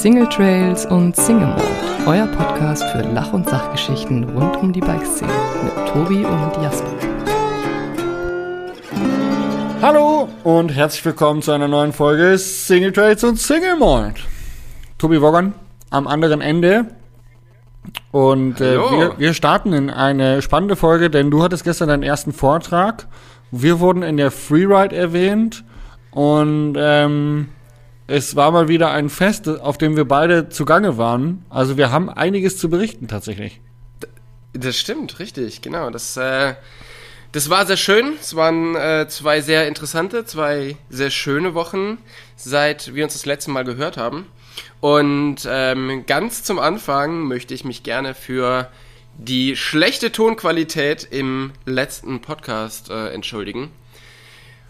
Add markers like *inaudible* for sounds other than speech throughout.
Single Trails und Single Mode, euer Podcast für Lach- und Sachgeschichten rund um die Bikeszene mit Tobi und Jasper. Hallo und herzlich willkommen zu einer neuen Folge Single Trails und Single Mode. Tobi Woggern am anderen Ende. Und äh, wir, wir starten in eine spannende Folge, denn du hattest gestern deinen ersten Vortrag. Wir wurden in der Freeride erwähnt und ähm, es war mal wieder ein Fest, auf dem wir beide zugange waren. Also wir haben einiges zu berichten tatsächlich. Das stimmt, richtig, genau. Das, äh, das war sehr schön. Es waren äh, zwei sehr interessante, zwei sehr schöne Wochen, seit wir uns das letzte Mal gehört haben. Und ähm, ganz zum Anfang möchte ich mich gerne für die schlechte Tonqualität im letzten Podcast äh, entschuldigen.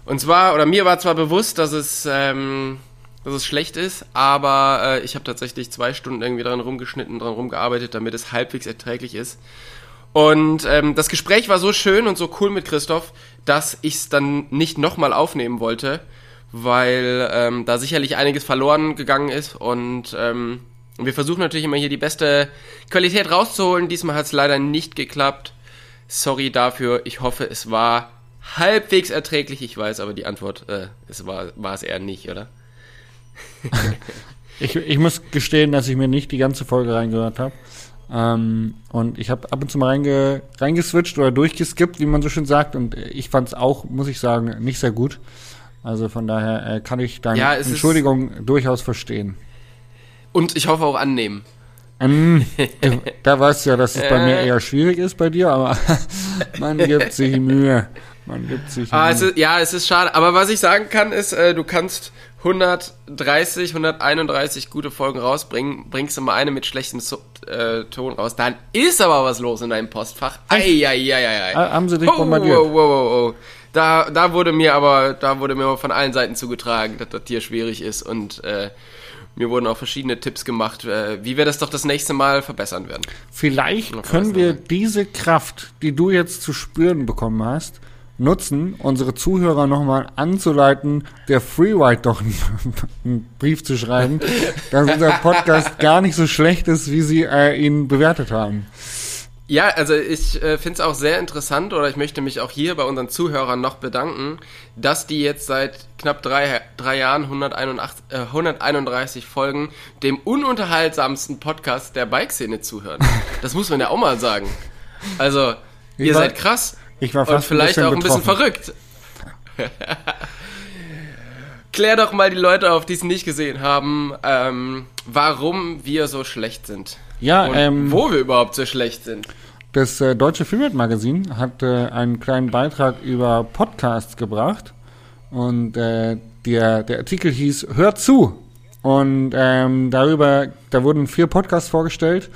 Und zwar, oder mir war zwar bewusst, dass es ähm, dass es schlecht ist, aber äh, ich habe tatsächlich zwei Stunden irgendwie dran rumgeschnitten, dran rumgearbeitet, damit es halbwegs erträglich ist. Und ähm, das Gespräch war so schön und so cool mit Christoph, dass ich es dann nicht nochmal aufnehmen wollte, weil ähm, da sicherlich einiges verloren gegangen ist und ähm, wir versuchen natürlich immer hier die beste Qualität rauszuholen. Diesmal hat es leider nicht geklappt. Sorry dafür. Ich hoffe, es war halbwegs erträglich. Ich weiß aber die Antwort, äh, es war, war es eher nicht, oder? *laughs* ich, ich muss gestehen, dass ich mir nicht die ganze Folge reingehört habe. Ähm, und ich habe ab und zu mal reinge, reingeswitcht oder durchgeskippt, wie man so schön sagt. Und ich fand es auch, muss ich sagen, nicht sehr gut. Also von daher äh, kann ich deine ja, Entschuldigung durchaus verstehen. Und ich hoffe auch annehmen. Ähm, *laughs* da weißt du ja, dass es bei mir eher schwierig ist bei dir, aber *laughs* man gibt sich Mühe. Man gibt sich ah, Mühe. Es ist, ja, es ist schade. Aber was ich sagen kann, ist, äh, du kannst 130, 131 gute Folgen rausbringen, bringst du mal eine mit schlechtem äh, Ton raus, dann ist aber was los in deinem Postfach. Eieieiei. Haben sie dich oh, bombardiert? Oh, oh, oh, oh. Da, da wurde mir aber, da wurde mir von allen Seiten zugetragen, dass das hier schwierig ist und äh, mir wurden auch verschiedene Tipps gemacht, äh, wie wir das doch das nächste Mal verbessern werden. Vielleicht können wir diese Kraft, die du jetzt zu spüren bekommen hast, nutzen, unsere Zuhörer nochmal anzuleiten, der Freeride doch *laughs* einen, Brief zu schreiben, *laughs* dass unser Podcast gar nicht so schlecht ist, wie sie äh, ihn bewertet haben. Ja, also ich äh, finde es auch sehr interessant oder ich möchte mich auch hier bei unseren Zuhörern noch bedanken, dass die jetzt seit knapp drei, drei Jahren 181, äh, 131 Folgen dem ununterhaltsamsten Podcast der Bike-Szene zuhören. *laughs* Das muss man ja auch mal sagen. Also, ihr seid krass. Ich war fast Und vielleicht ein auch ein bisschen verrückt. Klär doch mal die Leute auf, die es nicht gesehen haben, ähm, warum wir so schlecht sind. Ja, Und ähm, wo wir überhaupt so schlecht sind. Das äh, Deutsche Filmwelt Magazin hat äh, einen kleinen Beitrag über Podcasts gebracht. Und äh, der, der Artikel hieß Hört zu. Und ähm, darüber, da wurden vier Podcasts vorgestellt.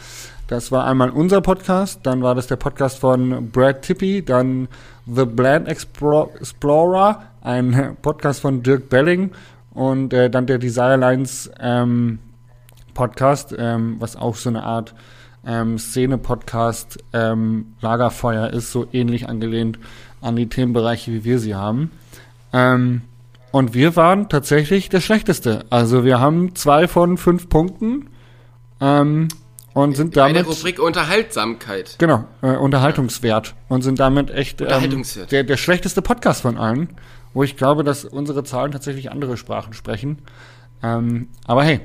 Das war einmal unser Podcast, dann war das der Podcast von Brad Tippy, dann The Bland Explorer, ein Podcast von Dirk Belling und äh, dann der Desirelines ähm, Podcast, ähm, was auch so eine Art ähm, Szene-Podcast ähm, Lagerfeuer ist, so ähnlich angelehnt an die Themenbereiche, wie wir sie haben. Ähm, und wir waren tatsächlich der Schlechteste. Also wir haben zwei von fünf Punkten. Ähm, und sind damit. Eine Rubrik Unterhaltsamkeit. Genau, äh, Unterhaltungswert. Und sind damit echt ähm, der, der schlechteste Podcast von allen, wo ich glaube, dass unsere Zahlen tatsächlich andere Sprachen sprechen. Ähm, aber hey,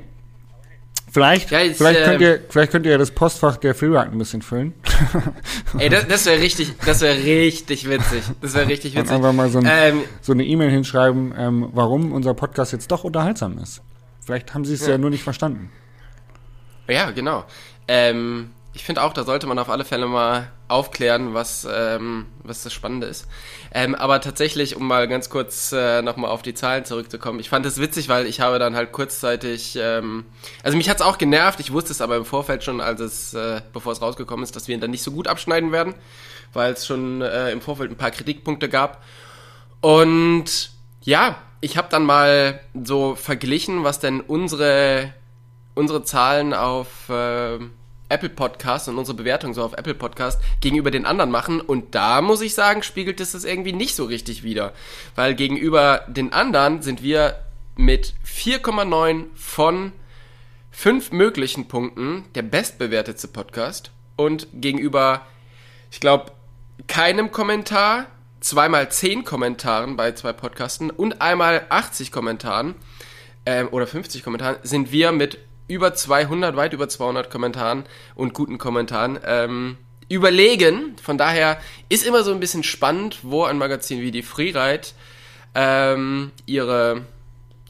Vielleicht, ja, jetzt, vielleicht, könnt ihr, vielleicht könnt ihr das Postfach der Freeride ein bisschen füllen. *laughs* Ey, das, das wäre richtig, das wäre richtig witzig. Das wäre richtig *laughs* witzig. Und einfach mal so, ein, ähm, so eine E-Mail hinschreiben, ähm, warum unser Podcast jetzt doch unterhaltsam ist. Vielleicht haben sie es ja. ja nur nicht verstanden. Ja, genau. Ähm, ich finde auch, da sollte man auf alle Fälle mal aufklären, was, ähm, was das Spannende ist. Ähm, aber tatsächlich, um mal ganz kurz äh, nochmal auf die Zahlen zurückzukommen, ich fand es witzig, weil ich habe dann halt kurzzeitig, ähm, also mich hat es auch genervt, ich wusste es aber im Vorfeld schon, als es, äh, bevor es rausgekommen ist, dass wir ihn dann nicht so gut abschneiden werden, weil es schon äh, im Vorfeld ein paar Kritikpunkte gab. Und ja, ich habe dann mal so verglichen, was denn unsere, unsere Zahlen auf... Äh, Apple Podcast und unsere Bewertung so auf Apple Podcast gegenüber den anderen machen. Und da muss ich sagen, spiegelt es das irgendwie nicht so richtig wider. Weil gegenüber den anderen sind wir mit 4,9 von fünf möglichen Punkten der bestbewertetste Podcast und gegenüber, ich glaube, keinem Kommentar, zweimal zehn Kommentaren bei zwei Podcasten und einmal 80 Kommentaren ähm, oder 50 Kommentaren sind wir mit über 200, weit über 200 Kommentaren und guten Kommentaren ähm, überlegen. Von daher ist immer so ein bisschen spannend, wo ein Magazin wie die Freeride ähm, ihre,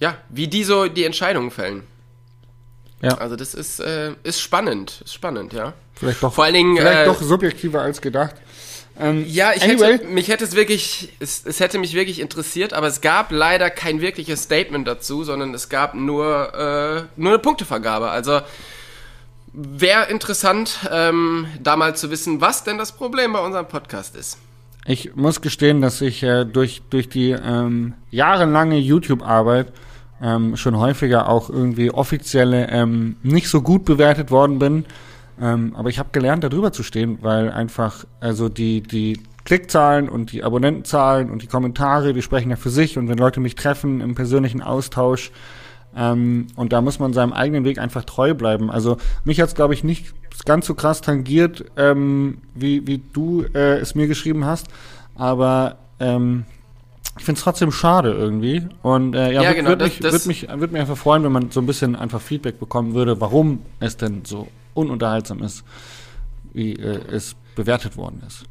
ja, wie die so die Entscheidungen fällen. Ja. Also das ist, äh, ist spannend, ist spannend, ja. Vielleicht doch, Vor allen Dingen, vielleicht äh, doch subjektiver als gedacht. Ähm, ja, ich anyway. hätte, mich hätte es wirklich, es, es hätte mich wirklich interessiert, aber es gab leider kein wirkliches Statement dazu, sondern es gab nur, äh, nur eine Punktevergabe. Also wäre interessant, ähm, da mal zu wissen, was denn das Problem bei unserem Podcast ist. Ich muss gestehen, dass ich äh, durch, durch die ähm, jahrelange YouTube-Arbeit ähm, schon häufiger auch irgendwie offizielle ähm, nicht so gut bewertet worden bin. Ähm, aber ich habe gelernt, da drüber zu stehen, weil einfach, also die, die Klickzahlen und die Abonnentenzahlen und die Kommentare, die sprechen ja für sich und wenn Leute mich treffen im persönlichen Austausch, ähm, und da muss man seinem eigenen Weg einfach treu bleiben. Also mich hat's glaube ich, nicht ganz so krass tangiert, ähm, wie, wie du äh, es mir geschrieben hast, aber ähm, ich finde es trotzdem schade irgendwie. Und äh, ja, ja genau, würde mich, würd mich, würd mich einfach freuen, wenn man so ein bisschen einfach Feedback bekommen würde, warum es denn so ununterhaltsam ist, wie äh, es bewertet worden ist.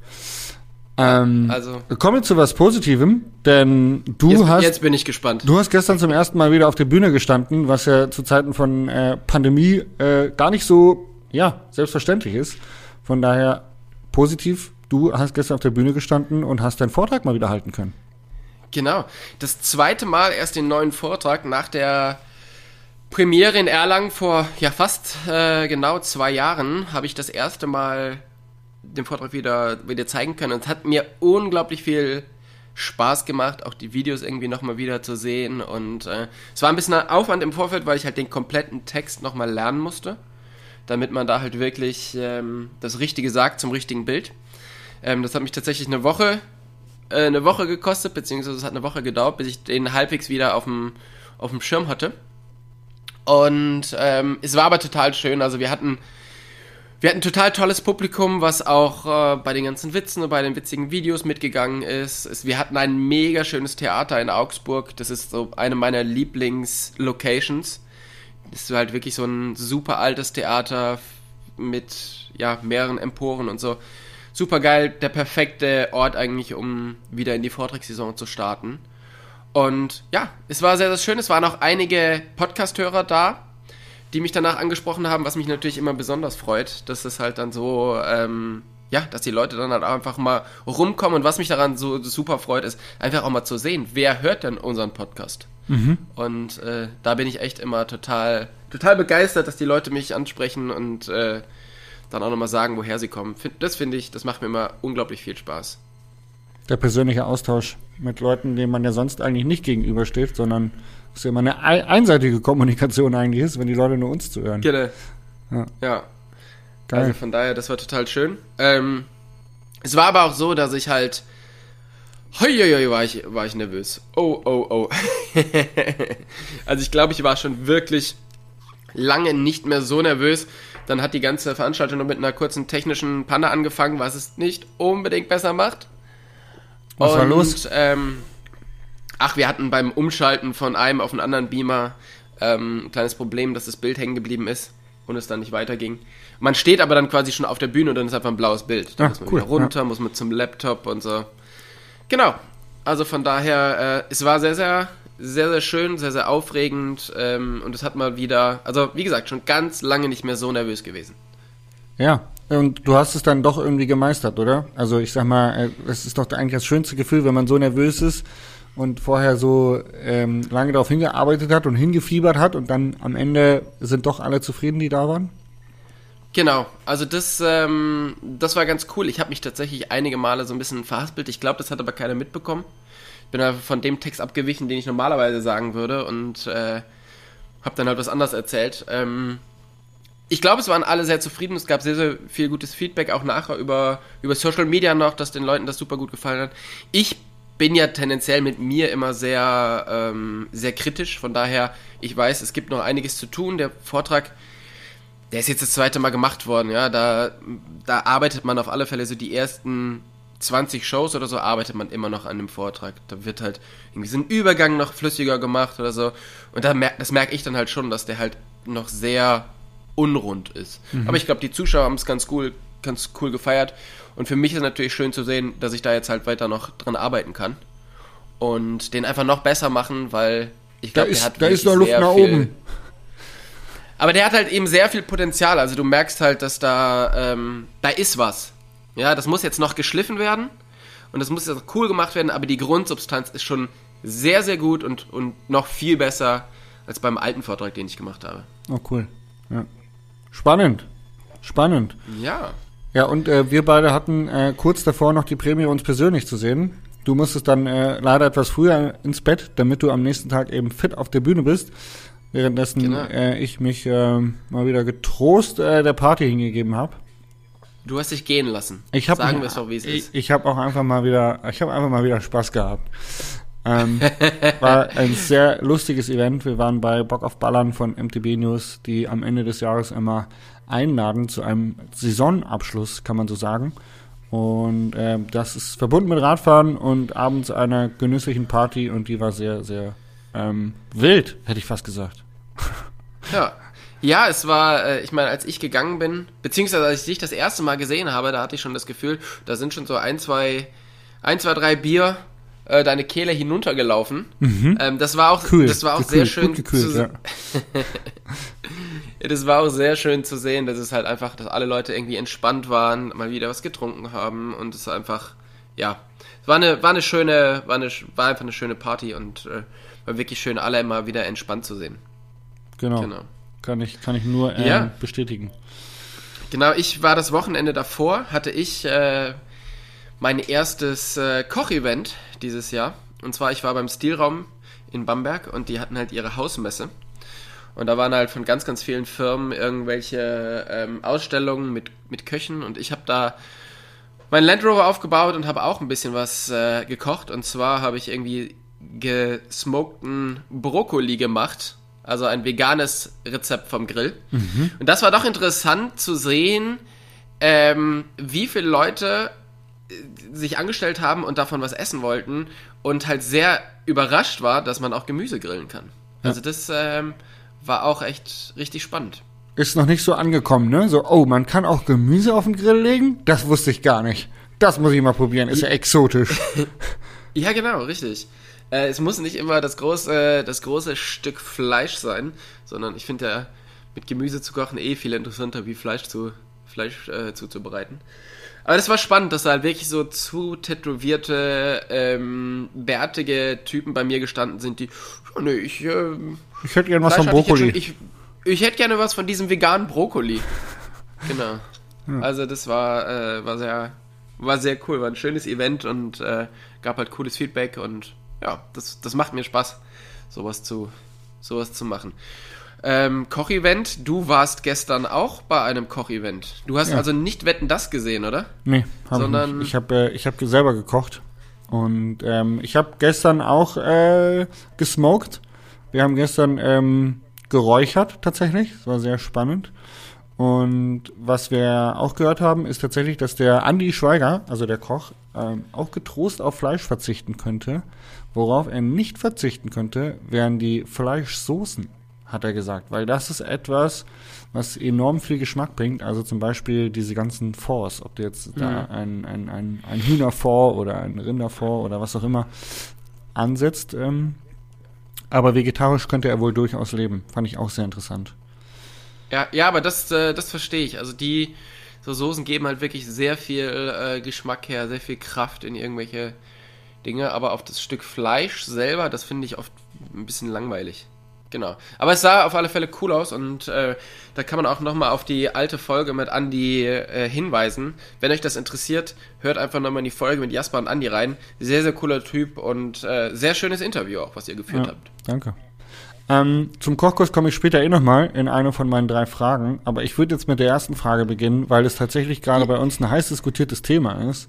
Ähm, also kommen wir zu was Positivem, denn du jetzt, hast jetzt bin ich gespannt. Du hast gestern zum ersten Mal wieder auf der Bühne gestanden, was ja zu Zeiten von äh, Pandemie äh, gar nicht so ja selbstverständlich ist. Von daher positiv. Du hast gestern auf der Bühne gestanden und hast deinen Vortrag mal wieder halten können. Genau. Das zweite Mal erst den neuen Vortrag nach der Premiere in Erlangen vor ja fast äh, genau zwei Jahren habe ich das erste Mal den Vortrag wieder, wieder zeigen können. Und es hat mir unglaublich viel Spaß gemacht, auch die Videos irgendwie nochmal wieder zu sehen. Und äh, es war ein bisschen Aufwand im Vorfeld, weil ich halt den kompletten Text nochmal lernen musste, damit man da halt wirklich ähm, das Richtige sagt zum richtigen Bild. Ähm, das hat mich tatsächlich eine Woche äh, eine Woche gekostet, beziehungsweise es hat eine Woche gedauert, bis ich den halbwegs wieder auf dem, auf dem Schirm hatte. Und ähm, es war aber total schön. Also wir hatten, wir hatten total tolles Publikum, was auch äh, bei den ganzen Witzen und bei den witzigen Videos mitgegangen ist. Es, wir hatten ein mega schönes Theater in Augsburg. Das ist so eine meiner Lieblingslocations. Das ist halt wirklich so ein super altes Theater mit ja, mehreren Emporen und so super geil, der perfekte Ort eigentlich, um wieder in die Vortragssaison zu starten. Und ja, es war sehr, sehr schön. Es waren auch einige Podcast-Hörer da, die mich danach angesprochen haben, was mich natürlich immer besonders freut, dass es halt dann so, ähm, ja, dass die Leute dann halt einfach mal rumkommen. Und was mich daran so super freut, ist einfach auch mal zu sehen, wer hört denn unseren Podcast. Mhm. Und äh, da bin ich echt immer total, total begeistert, dass die Leute mich ansprechen und äh, dann auch nochmal sagen, woher sie kommen. Das finde ich, das macht mir immer unglaublich viel Spaß. Der persönliche Austausch mit Leuten, denen man ja sonst eigentlich nicht gegenübersteht, sondern es ja immer eine einseitige Kommunikation eigentlich ist, wenn die Leute nur uns zuhören. Genau. Ja. ja. Geil. Also von daher, das war total schön. Ähm, es war aber auch so, dass ich halt. Hoi, war ich, war ich nervös. Oh, oh, oh. *laughs* also ich glaube, ich war schon wirklich lange nicht mehr so nervös. Dann hat die ganze Veranstaltung noch mit einer kurzen technischen Panne angefangen, was es nicht unbedingt besser macht. Was Und, war los? Ähm, ach, wir hatten beim Umschalten von einem auf einen anderen Beamer ähm, ein kleines Problem, dass das Bild hängen geblieben ist und es dann nicht weiterging. Man steht aber dann quasi schon auf der Bühne und dann ist einfach ein blaues Bild. Da ah, muss man cool, wieder runter, ja. muss man zum Laptop und so. Genau. Also von daher, äh, es war sehr, sehr sehr, sehr schön, sehr, sehr aufregend ähm, und es hat mal wieder, also wie gesagt, schon ganz lange nicht mehr so nervös gewesen. Ja, und du hast es dann doch irgendwie gemeistert, oder? Also ich sag mal, äh, es ist doch eigentlich das schönste Gefühl, wenn man so nervös ist und vorher so ähm, lange darauf hingearbeitet hat und hingefiebert hat und dann am Ende sind doch alle zufrieden, die da waren? Genau, also das, ähm, das war ganz cool. Ich habe mich tatsächlich einige Male so ein bisschen verhaspelt. Ich glaube, das hat aber keiner mitbekommen bin da von dem Text abgewichen, den ich normalerweise sagen würde und äh, habe dann halt was anderes erzählt. Ähm, ich glaube, es waren alle sehr zufrieden. Es gab sehr, sehr viel gutes Feedback, auch nachher über, über Social Media noch, dass den Leuten das super gut gefallen hat. Ich bin ja tendenziell mit mir immer sehr, ähm, sehr kritisch. Von daher, ich weiß, es gibt noch einiges zu tun. Der Vortrag, der ist jetzt das zweite Mal gemacht worden. Ja, da, da arbeitet man auf alle Fälle so die ersten 20 Shows oder so arbeitet man immer noch an dem Vortrag. Da wird halt irgendwie so ein Übergang noch flüssiger gemacht oder so. Und da mer das merke ich dann halt schon, dass der halt noch sehr unrund ist. Mhm. Aber ich glaube, die Zuschauer haben es ganz cool, ganz cool gefeiert. Und für mich ist es natürlich schön zu sehen, dass ich da jetzt halt weiter noch dran arbeiten kann. Und den einfach noch besser machen, weil ich glaube, der hat. Da ist noch Luft nach viel, oben. Aber der hat halt eben sehr viel Potenzial. Also du merkst halt, dass da, ähm, da ist was. Ja, das muss jetzt noch geschliffen werden und das muss jetzt cool gemacht werden, aber die Grundsubstanz ist schon sehr, sehr gut und, und noch viel besser als beim alten Vortrag, den ich gemacht habe. Oh, cool. Ja. Spannend. Spannend. Ja. Ja, und äh, wir beide hatten äh, kurz davor noch die Prämie, uns persönlich zu sehen. Du musstest dann äh, leider etwas früher ins Bett, damit du am nächsten Tag eben fit auf der Bühne bist. Währenddessen genau. äh, ich mich äh, mal wieder getrost äh, der Party hingegeben habe. Du hast dich gehen lassen. Ich hab, Sagen wir es doch, wie es ist. Ich, ich habe auch einfach mal wieder, ich habe einfach mal wieder Spaß gehabt. Ähm, *laughs* war ein sehr lustiges Event. Wir waren bei Bock auf Ballern von MTB News, die am Ende des Jahres immer einladen zu einem Saisonabschluss, kann man so sagen. Und äh, das ist verbunden mit Radfahren und abends einer genüsslichen Party und die war sehr, sehr ähm, wild, hätte ich fast gesagt. *laughs* Ja, ja, es war, äh, ich meine, als ich gegangen bin, beziehungsweise als ich dich das erste Mal gesehen habe, da hatte ich schon das Gefühl, da sind schon so ein, zwei, ein, zwei, drei Bier äh, deine Kehle hinuntergelaufen. Mhm. Ähm, das war auch, cool. das war auch gekühlt, sehr schön. Gekühlt, zu, *laughs* ja. das war auch sehr schön zu sehen, dass es halt einfach, dass alle Leute irgendwie entspannt waren, mal wieder was getrunken haben und es einfach, ja, es war eine, war eine schöne, war eine, war einfach eine schöne Party und äh, war wirklich schön, alle immer wieder entspannt zu sehen. Genau. genau. Kann ich, kann ich nur äh, ja. bestätigen. Genau, ich war das Wochenende davor, hatte ich äh, mein erstes äh, Kochevent dieses Jahr. Und zwar, ich war beim Stilraum in Bamberg und die hatten halt ihre Hausmesse. Und da waren halt von ganz, ganz vielen Firmen irgendwelche ähm, Ausstellungen mit, mit Köchen und ich habe da meinen Land Rover aufgebaut und habe auch ein bisschen was äh, gekocht. Und zwar habe ich irgendwie gesmokten Brokkoli gemacht also ein veganes Rezept vom Grill. Mhm. Und das war doch interessant zu sehen, ähm, wie viele Leute sich angestellt haben und davon was essen wollten und halt sehr überrascht war, dass man auch Gemüse grillen kann. Ja. Also das ähm, war auch echt richtig spannend. Ist noch nicht so angekommen, ne? So, oh, man kann auch Gemüse auf den Grill legen? Das wusste ich gar nicht. Das muss ich mal probieren, ist ja exotisch. *laughs* ja, genau, richtig. Äh, es muss nicht immer das große, das große Stück Fleisch sein, sondern ich finde ja mit Gemüse zu kochen eh viel interessanter, wie Fleisch zu Fleisch äh, zuzubereiten. Aber das war spannend, dass da halt wirklich so zu tätowierte, ähm, bärtige Typen bei mir gestanden sind, die, oh, nee, ich, äh, ich hätte gerne was von Brokkoli. Ich, ich, ich, hätte gerne was von diesem veganen Brokkoli. Genau. Ja. Also das war, äh, war sehr, war sehr cool, war ein schönes Event und äh, gab halt cooles Feedback und ja, das, das macht mir Spaß, sowas zu, sowas zu machen. Ähm, Kochevent, du warst gestern auch bei einem Kochevent. Du hast ja. also nicht Wetten das gesehen, oder? Nee, hab sondern ich nicht. Ich habe äh, ich hab selber gekocht. Und ähm, ich habe gestern auch äh, gesmoked. Wir haben gestern ähm, geräuchert tatsächlich. Das war sehr spannend. Und was wir auch gehört haben, ist tatsächlich, dass der Andy Schweiger, also der Koch, ähm, auch getrost auf Fleisch verzichten könnte. Worauf er nicht verzichten könnte, wären die Fleischsoßen, hat er gesagt. Weil das ist etwas, was enorm viel Geschmack bringt. Also zum Beispiel diese ganzen Forts, ob du jetzt mhm. da ein, ein, ein, ein Hühnerfort oder ein Rinderfort oder was auch immer ansetzt. Ähm, aber vegetarisch könnte er wohl durchaus leben. Fand ich auch sehr interessant. Ja, ja, aber das, äh, das verstehe ich. Also die so Soßen geben halt wirklich sehr viel äh, Geschmack her, sehr viel Kraft in irgendwelche Dinge, aber auf das Stück Fleisch selber, das finde ich oft ein bisschen langweilig. Genau. Aber es sah auf alle Fälle cool aus und äh, da kann man auch nochmal auf die alte Folge mit Andy äh, hinweisen. Wenn euch das interessiert, hört einfach nochmal in die Folge mit Jasper und Andy rein. Sehr, sehr cooler Typ und äh, sehr schönes Interview auch, was ihr geführt ja, habt. Danke. Ähm, zum Kochkurs komme ich später eh nochmal in eine von meinen drei Fragen, aber ich würde jetzt mit der ersten Frage beginnen, weil es tatsächlich gerade bei uns ein heiß diskutiertes Thema ist.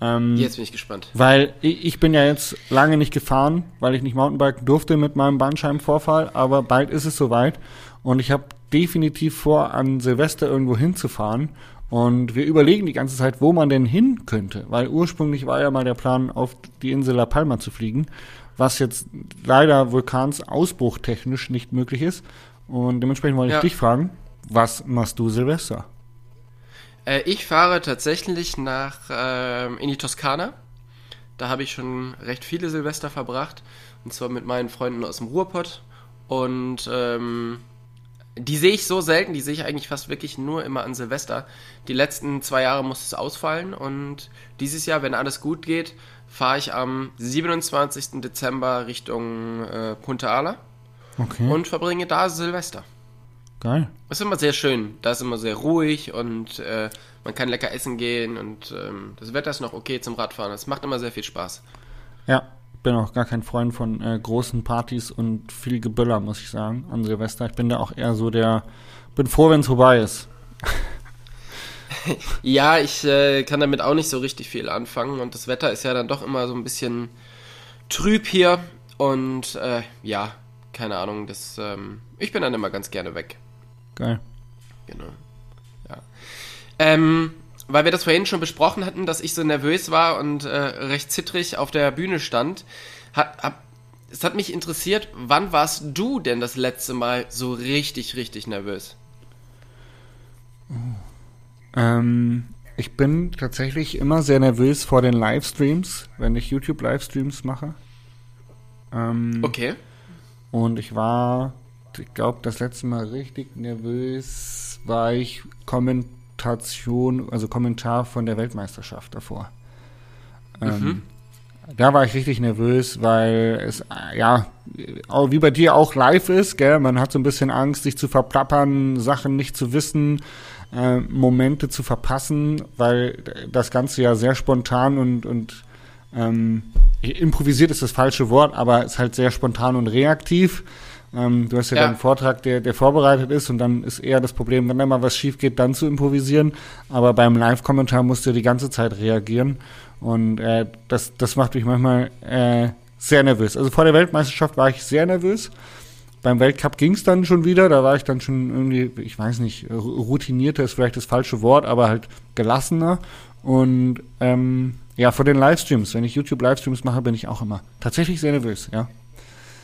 Ähm, Jetzt bin ich gespannt. Weil ich, ich bin ja jetzt lange nicht gefahren, weil ich nicht Mountainbiken durfte mit meinem Bandscheibenvorfall, aber bald ist es soweit und ich habe definitiv vor, an Silvester irgendwo hinzufahren. Und wir überlegen die ganze Zeit, wo man denn hin könnte, weil ursprünglich war ja mal der Plan, auf die Insel La Palma zu fliegen, was jetzt leider Vulkansausbruch technisch nicht möglich ist. Und dementsprechend wollte Ja. ich dich fragen, was machst du Silvester? Äh, ich fahre tatsächlich nach ähm, in die Toskana. Da habe ich schon recht viele Silvester verbracht. Und zwar mit meinen Freunden aus dem Ruhrpott. Und ähm, die sehe ich so selten, die sehe ich eigentlich fast wirklich nur immer an Silvester. Die letzten zwei Jahre musste es ausfallen. Und dieses Jahr, wenn alles gut geht, fahre ich am 27. Dezember Richtung äh, Punta Ala Okay, und verbringe da Silvester. Geil. Das ist immer sehr schön. Da ist immer sehr ruhig und äh, man kann lecker essen gehen und ähm, das Wetter ist noch okay zum Radfahren. Es macht immer sehr viel Spaß. Ja, bin auch gar kein Freund von äh, großen Partys und viel Geböller, muss ich sagen, an Silvester. Ich bin da auch eher so der, bin froh, wenn es vorbei ist. *laughs* Ja, ich äh, kann damit auch nicht so richtig viel anfangen und das Wetter ist ja dann doch immer so ein bisschen trüb hier und äh, ja, keine Ahnung, das, ähm, ich bin dann immer ganz gerne weg. Geil. Genau. Ja. Ähm, weil wir das vorhin schon besprochen hatten, dass ich so nervös war und äh, recht zittrig auf der Bühne stand, hat, hab, es hat mich interessiert, wann warst du denn das letzte Mal so richtig, richtig nervös? Ähm, ich bin tatsächlich immer sehr nervös vor den Livestreams, wenn ich YouTube-Livestreams mache. Ähm, Okay. Und ich war, ich glaube, das letzte Mal richtig nervös war ich Kommentation, also Kommentar von der Weltmeisterschaft davor. Ähm, Da war ich richtig nervös, weil es, ja, wie bei dir auch live ist, gell? Man hat so ein bisschen Angst, sich zu verplappern, Sachen nicht zu wissen, äh, Momente zu verpassen, weil das Ganze ja sehr spontan und, und ähm, improvisiert ist das falsche Wort, aber ist halt sehr spontan und reaktiv. Ähm, du hast ja, Ja. deinen Vortrag, der, der vorbereitet ist und dann ist eher das Problem, wenn da mal was schief geht, dann zu improvisieren. Aber beim Live-Kommentar musst du die ganze Zeit reagieren und äh, das, das macht mich manchmal äh, sehr nervös. Also vor der Weltmeisterschaft war ich sehr nervös. Beim Weltcup ging es dann schon wieder, da war ich dann schon irgendwie, ich weiß nicht, routinierter ist vielleicht das falsche Wort, aber halt gelassener. Und ähm, ja, vor den Livestreams, wenn ich YouTube-Livestreams mache, bin ich auch immer tatsächlich sehr nervös, ja.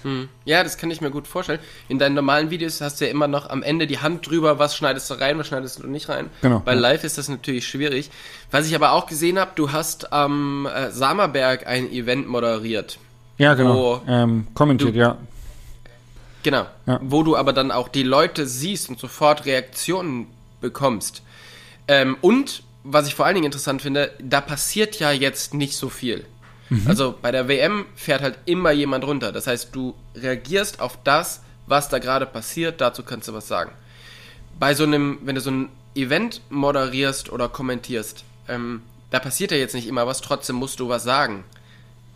Hm. Ja, das kann ich mir gut vorstellen. In deinen normalen Videos hast du ja immer noch am Ende die Hand drüber, was schneidest du rein, was schneidest du nicht rein. Genau, Bei. Live ist das natürlich schwierig. Was ich aber auch gesehen habe, du hast am äh, Samerberg ein Event moderiert. Ja, genau. Ähm, kommentiert, ja. Genau. Ja. Wo du aber dann auch die Leute siehst und sofort Reaktionen bekommst. Ähm, und, was ich vor allen Dingen interessant finde, da passiert ja jetzt nicht so viel. Also bei der WM fährt halt immer jemand runter. Das heißt, du reagierst auf das, was da gerade passiert, dazu kannst du was sagen. Bei so einem, wenn du so ein Event moderierst oder kommentierst, ähm, da passiert ja jetzt nicht immer was, trotzdem musst du was sagen.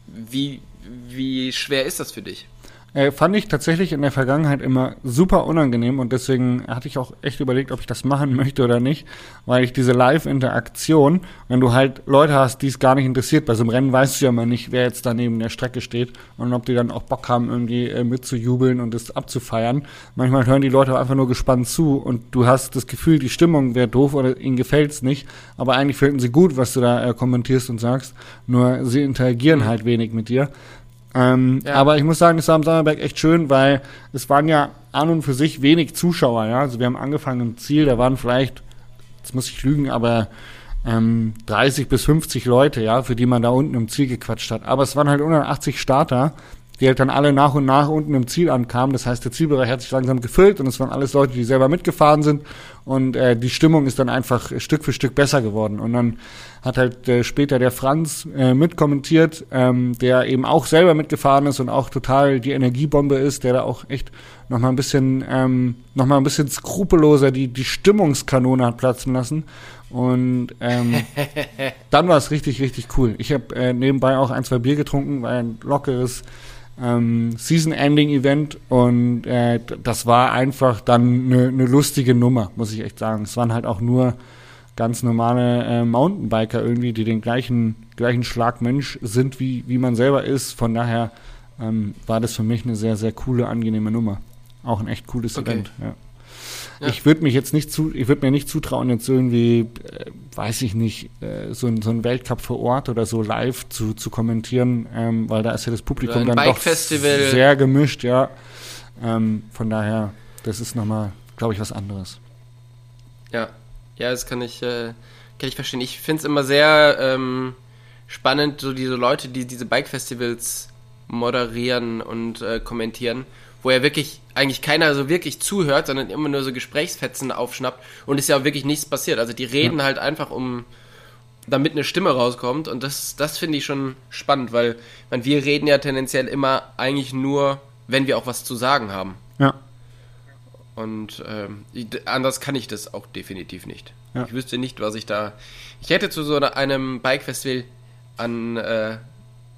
Wie, wie schwer ist das für dich? Äh, fand ich tatsächlich in der Vergangenheit immer super unangenehm und deswegen hatte ich auch echt überlegt, ob ich das machen *laughs* möchte oder nicht, weil ich diese Live-Interaktion, wenn du halt Leute hast, die es gar nicht interessiert, bei so einem Rennen weißt du ja immer nicht, wer jetzt da neben der Strecke steht und ob die dann auch Bock haben, irgendwie äh, mitzujubeln und das abzufeiern. Manchmal hören die Leute einfach nur gespannt zu und du hast das Gefühl, die Stimmung wäre doof oder ihnen gefällt's nicht, aber eigentlich finden sie gut, was du da äh, kommentierst und sagst, nur sie interagieren halt wenig mit dir. Ähm, Ja. Aber ich muss sagen, es war am Sommerberg echt schön, weil es waren ja an und für sich wenig Zuschauer. Ja? Also wir haben angefangen im Ziel, da waren vielleicht, jetzt muss ich lügen, aber ähm, 30 bis 50 Leute, ja, für die man da unten im Ziel gequatscht hat. Aber es waren halt 180 Starter, die halt dann alle nach und nach unten im Ziel ankamen. Das heißt, der Zielbereich hat sich langsam gefüllt und es waren alles Leute, die selber mitgefahren sind und äh, die Stimmung ist dann einfach Stück für Stück besser geworden. Und dann hat halt äh, später der Franz äh, mitkommentiert, ähm, der eben auch selber mitgefahren ist und auch total die Energiebombe ist, der da auch echt noch mal ein bisschen, ähm, noch mal ein bisschen skrupelloser die die Stimmungskanone hat platzen lassen. Und ähm, *laughs* dann war es richtig, richtig cool. Ich habe äh, nebenbei auch ein, zwei Bier getrunken, war ein lockeres ähm, Season-Ending-Event und äh, das war einfach dann eine ne lustige Nummer, muss ich echt sagen. Es waren halt auch nur ganz normale äh, Mountainbiker irgendwie, die den gleichen, gleichen Schlag Mensch sind, wie, wie man selber ist. Von daher ähm, war das für mich eine sehr, sehr coole, angenehme Nummer. Auch ein echt cooles Okay. Event. Ja. Ja. Ich würde mich jetzt nicht zu, ich würde mir nicht zutrauen, jetzt irgendwie, äh, weiß ich nicht, äh, so, ein, so ein Weltcup vor Ort oder so live zu, zu kommentieren, ähm, weil da ist ja das Publikum dann doch Bike-Festival. sehr gemischt, ja. Ähm, von daher, das ist nochmal, glaube ich, was anderes. Ja, ja, das kann ich, äh, kann ich verstehen. Ich finde es immer sehr ähm, spannend, so diese Leute, die diese Bike-Festivals moderieren und äh, kommentieren, wo ja wirklich eigentlich keiner so wirklich zuhört, sondern immer nur so Gesprächsfetzen aufschnappt und es ja auch wirklich nichts passiert. Also die reden halt einfach um damit eine Stimme rauskommt und das, das finde ich schon spannend, weil man, wir reden ja tendenziell immer eigentlich nur, wenn wir auch was zu sagen haben. Ja. Und ähm, anders kann ich das auch definitiv nicht. Ja. Ich wüsste nicht, was ich da. Ich hätte zu so einem Bike-Festival an äh,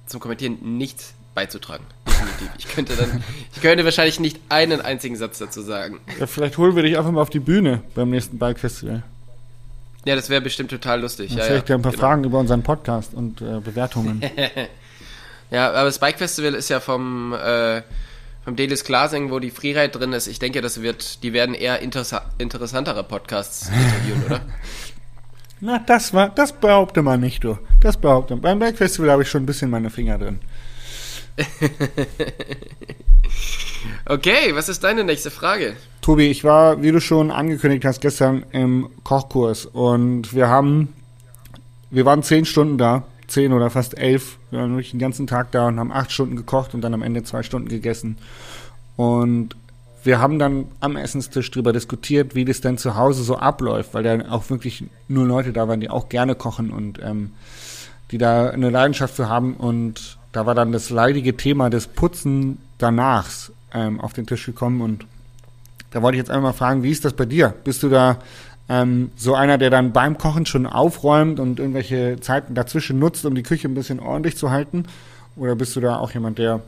zum Kommentieren nichts beizutragen. Definitiv. Ich könnte dann, ich könnte wahrscheinlich nicht einen einzigen Satz dazu sagen. ja. Vielleicht holen wir dich einfach mal auf die Bühne beim nächsten Bike-Festival. Ja, das wäre bestimmt total lustig. Dann Ja, stelle ich dir ein paar genau. Fragen über unseren Podcast und äh, Bewertungen. *laughs* Ja, aber das Bike Festival ist ja vom, äh, vom Delis Glasing, wo die Freeride drin ist. Ich denke, das wird, die werden eher interessa interessantere Podcasts interviewen, oder? *laughs* Na, das war, das behaupte man nicht, du. Das behaupte man. Beim Bike-Festival habe ich schon ein bisschen meine Finger drin. *laughs* Okay, was ist deine nächste Frage? Tobi, ich war, wie du schon angekündigt hast, gestern im Kochkurs und wir haben, wir waren zehn Stunden da, zehn oder fast elf. Wir waren wirklich den ganzen Tag da und haben acht Stunden gekocht und dann am Ende zwei Stunden gegessen. Und wir haben dann am Essenstisch drüber diskutiert, wie das denn zu Hause so abläuft, weil da auch wirklich nur Leute da waren, die auch gerne kochen und ähm, die da eine Leidenschaft für haben. Und da war dann das leidige Thema des Putzen danachs ähm, auf den Tisch gekommen und da wollte ich jetzt einmal mal fragen, wie ist das bei dir? Bist du da ähm, so einer, der dann beim Kochen schon aufräumt und irgendwelche Zeiten dazwischen nutzt, um die Küche ein bisschen ordentlich zu halten? Oder bist du da auch jemand, der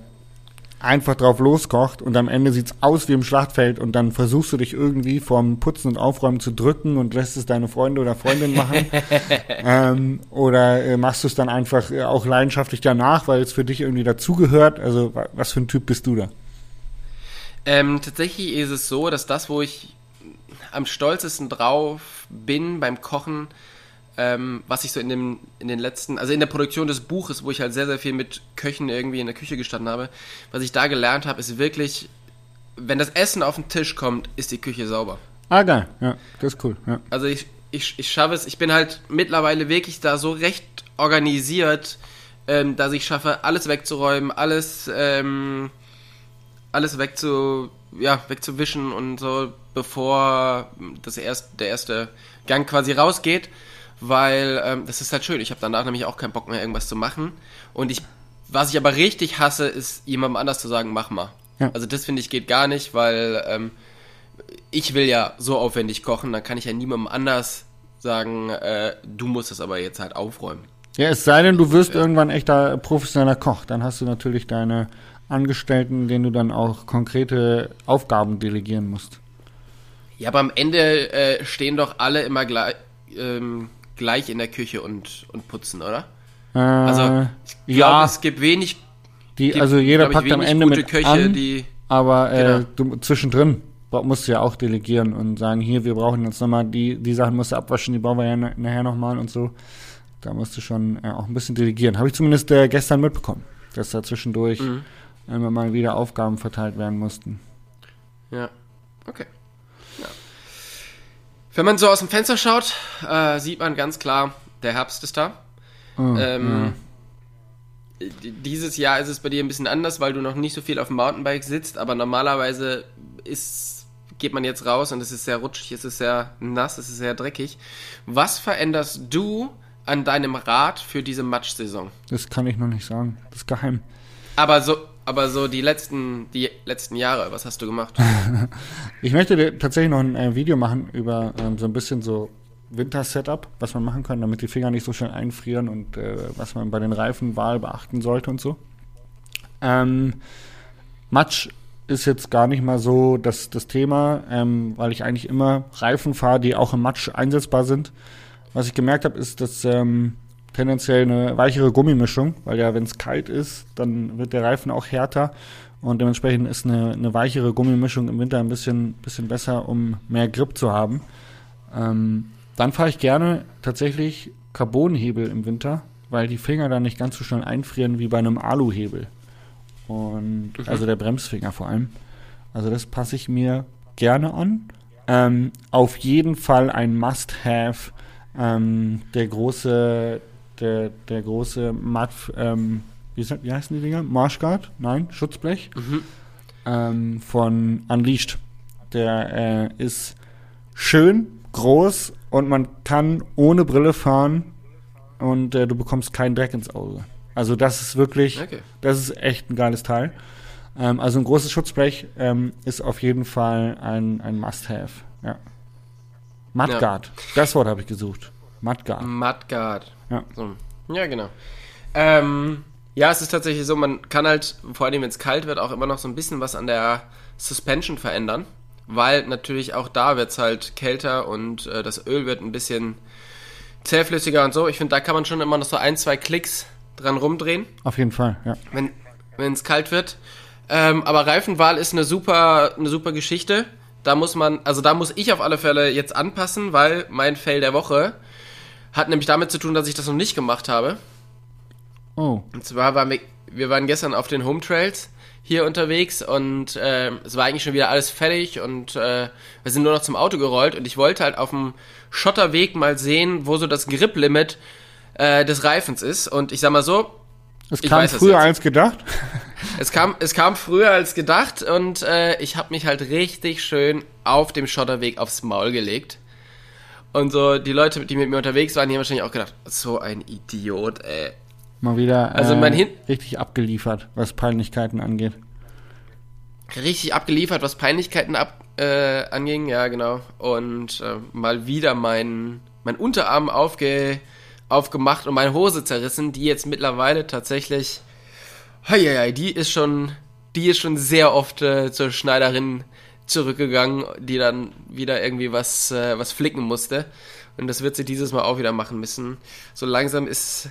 einfach drauf loskocht und am Ende sieht's aus wie im Schlachtfeld und dann versuchst du dich irgendwie vom Putzen und Aufräumen zu drücken und lässt es deine Freunde oder Freundin machen? *laughs* ähm, oder äh, machst du es dann einfach äh, auch leidenschaftlich danach, weil es für dich irgendwie dazugehört? Also wa- was für ein Typ bist du da? Ähm, tatsächlich ist es so, dass das, wo ich am stolzesten drauf bin beim Kochen, ähm, was ich so in, dem, in den letzten, also in der Produktion des Buches, wo ich halt sehr, sehr viel mit Köchen irgendwie in der Küche gestanden habe, was ich da gelernt habe, ist wirklich, wenn das Essen auf den Tisch kommt, ist die Küche sauber. Ah, geil. Ja, das ist cool. Ja. Also ich, ich, ich schaffe es, ich bin halt mittlerweile wirklich da so recht organisiert, ähm, dass ich schaffe, alles wegzuräumen, alles, ähm, alles wegzu, ja, wegzuwischen und so, bevor das erst, der erste Gang quasi rausgeht, weil ähm, das ist halt schön. Ich habe danach nämlich auch keinen Bock mehr, irgendwas zu machen. Und ich, was ich aber richtig hasse, ist jemandem anders zu sagen, mach mal. Ja. Also das finde ich geht gar nicht, weil ähm, ich will ja so aufwendig kochen, dann kann ich ja niemandem anders sagen, äh, du musst es aber jetzt halt aufräumen. Ja, es sei denn, du wirst irgendwann echter professioneller Koch. Dann hast du natürlich deine Angestellten, denen du dann auch konkrete Aufgaben delegieren musst. Ja, aber am Ende äh, stehen doch alle immer gleich, ähm, gleich in der Küche und, und putzen, oder? Äh, Also ich glaube, ja, es gibt wenig, die, gibt, also jeder ich, packt am Ende mit Köche, an, die aber äh, Genau. du, zwischendrin musst du ja auch delegieren und sagen, hier, wir brauchen jetzt nochmal, die, die Sachen musst du abwaschen, die brauchen wir ja na- nachher nochmal und so. Da musst du schon äh, auch ein bisschen delegieren. Habe ich zumindest äh, gestern mitbekommen, dass da zwischendurch Mhm. immer mal wieder Aufgaben verteilt werden mussten. Ja, okay. Ja. Wenn man so aus dem Fenster schaut, äh, sieht man ganz klar, der Herbst ist da. Oh, Ähm, d- Dieses Jahr ist es bei dir ein bisschen anders, weil du noch nicht so viel auf dem Mountainbike sitzt, aber normalerweise ist, geht man jetzt raus und es ist sehr rutschig, es ist sehr nass, es ist sehr dreckig. Was veränderst du an deinem Rad für diese Matschsaison? Das kann ich noch nicht sagen. Das ist geheim. Aber so, aber so die letzten, die letzten Jahre, was hast du gemacht? *laughs* Ich möchte dir tatsächlich noch ein äh, Video machen über ähm, so ein bisschen so Winter-Setup, was man machen kann, damit die Finger nicht so schnell einfrieren und äh, was man bei den Reifenwahl beachten sollte und so. Ähm, Matsch ist jetzt gar nicht mal so das, das Thema, ähm, weil ich eigentlich immer Reifen fahre, die auch im Matsch einsetzbar sind. Was ich gemerkt habe, ist, dass ähm, tendenziell eine weichere Gummimischung, weil ja, wenn es kalt ist, dann wird der Reifen auch härter und dementsprechend ist eine, eine weichere Gummimischung im Winter ein bisschen, bisschen besser, um mehr Grip zu haben. Ähm, dann fahre ich gerne tatsächlich Carbonhebel im Winter, weil die Finger dann nicht ganz so schnell einfrieren wie bei einem Aluhebel. Und Mhm. also der Bremsfinger vor allem. Also das passe ich mir gerne an. Ähm, auf jeden Fall ein Must-Have. Ähm, der große, der, der große Matt, ähm, wie, ist wie heißen die Dinger? Marshguard? Nein, Schutzblech. Mhm. Ähm, von Unleashed. Der äh, ist schön, groß und man kann ohne Brille fahren und äh, du bekommst keinen Dreck ins Auge. Also das ist wirklich, Okay. das ist echt ein geiles Teil. Ähm, also ein großes Schutzblech ähm, ist auf jeden Fall ein, ein Must-Have. Ja. Mudguard, das Wort habe ich gesucht. Mudguard. Mudguard. Ja. So. Ja, genau. Ähm, ja, es ist tatsächlich so, man kann halt, vor allem wenn es kalt wird, auch immer noch so ein bisschen was an der Suspension verändern. Weil natürlich auch da wird es halt kälter und äh, das Öl wird ein bisschen zähflüssiger und so. Ich finde, da kann man schon immer noch so ein, zwei Klicks dran rumdrehen Auf jeden Fall, ja. wenn es kalt wird. Ähm, aber Reifenwahl ist eine super eine super Geschichte. Da muss man, also da muss ich auf alle Fälle jetzt anpassen, weil mein Fail der Woche hat nämlich damit zu tun, dass ich das noch nicht gemacht habe. Oh, Und zwar waren wir, wir waren gestern auf den Home Trails hier unterwegs und äh, es war eigentlich schon wieder alles fertig und äh, wir sind nur noch zum Auto gerollt und ich wollte halt auf dem Schotterweg mal sehen, wo so das Grip-Limit äh, des Reifens ist. Und ich sag mal so, es kam früher als gedacht. *laughs* es kam, es kam früher als gedacht und äh, ich habe mich halt richtig schön auf dem Schotterweg aufs Maul gelegt. Und so die Leute, die mit mir unterwegs waren, die haben wahrscheinlich auch gedacht, so ein Idiot, ey. Mal wieder Also äh, mein Hin- richtig abgeliefert, was Peinlichkeiten angeht. Richtig abgeliefert, was Peinlichkeiten ab, äh, anging, ja genau. Und äh, mal wieder mein, mein Unterarm aufge, aufgemacht und meine Hose zerrissen, die jetzt mittlerweile tatsächlich, heieiei, die ist schon, die ist schon sehr oft äh, zur Schneiderin zurückgegangen, die dann wieder irgendwie was, äh, was flicken musste. Und das wird sie dieses Mal auch wieder machen müssen. So langsam ist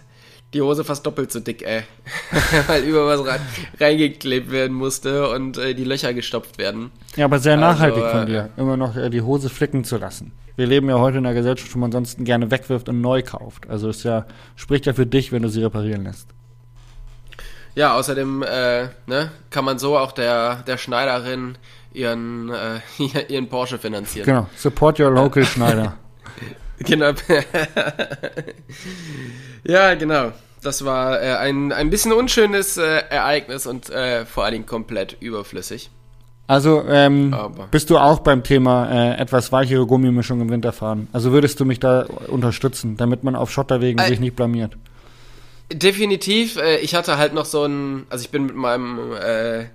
die Hose fast doppelt so dick, ey. *laughs* Weil über was rein, reingeklebt werden musste und äh, die Löcher gestopft werden. Ja, aber sehr Also, nachhaltig äh, von dir, immer noch äh, die Hose flicken zu lassen. Wir leben ja heute in einer Gesellschaft, wo man ansonsten gerne wegwirft und neu kauft. Also es ja, spricht ja für dich, wenn du sie reparieren lässt. Ja, außerdem äh, ne, kann man so auch der, der Schneiderin ihren, äh, *laughs* ihren Porsche finanzieren. Genau, support your local Schneider. *laughs* Genau. *laughs* ja, genau. Das war äh, ein, ein bisschen unschönes äh, Ereignis und äh, vor allen Dingen komplett überflüssig. Also ähm, bist du auch beim Thema äh, etwas weichere Gummimischung im Winter fahren? Also würdest du mich da unterstützen, damit man auf Schotterwegen Äh, sich nicht blamiert? Definitiv. Äh, ich hatte halt noch so ein, also ich bin mit meinem äh,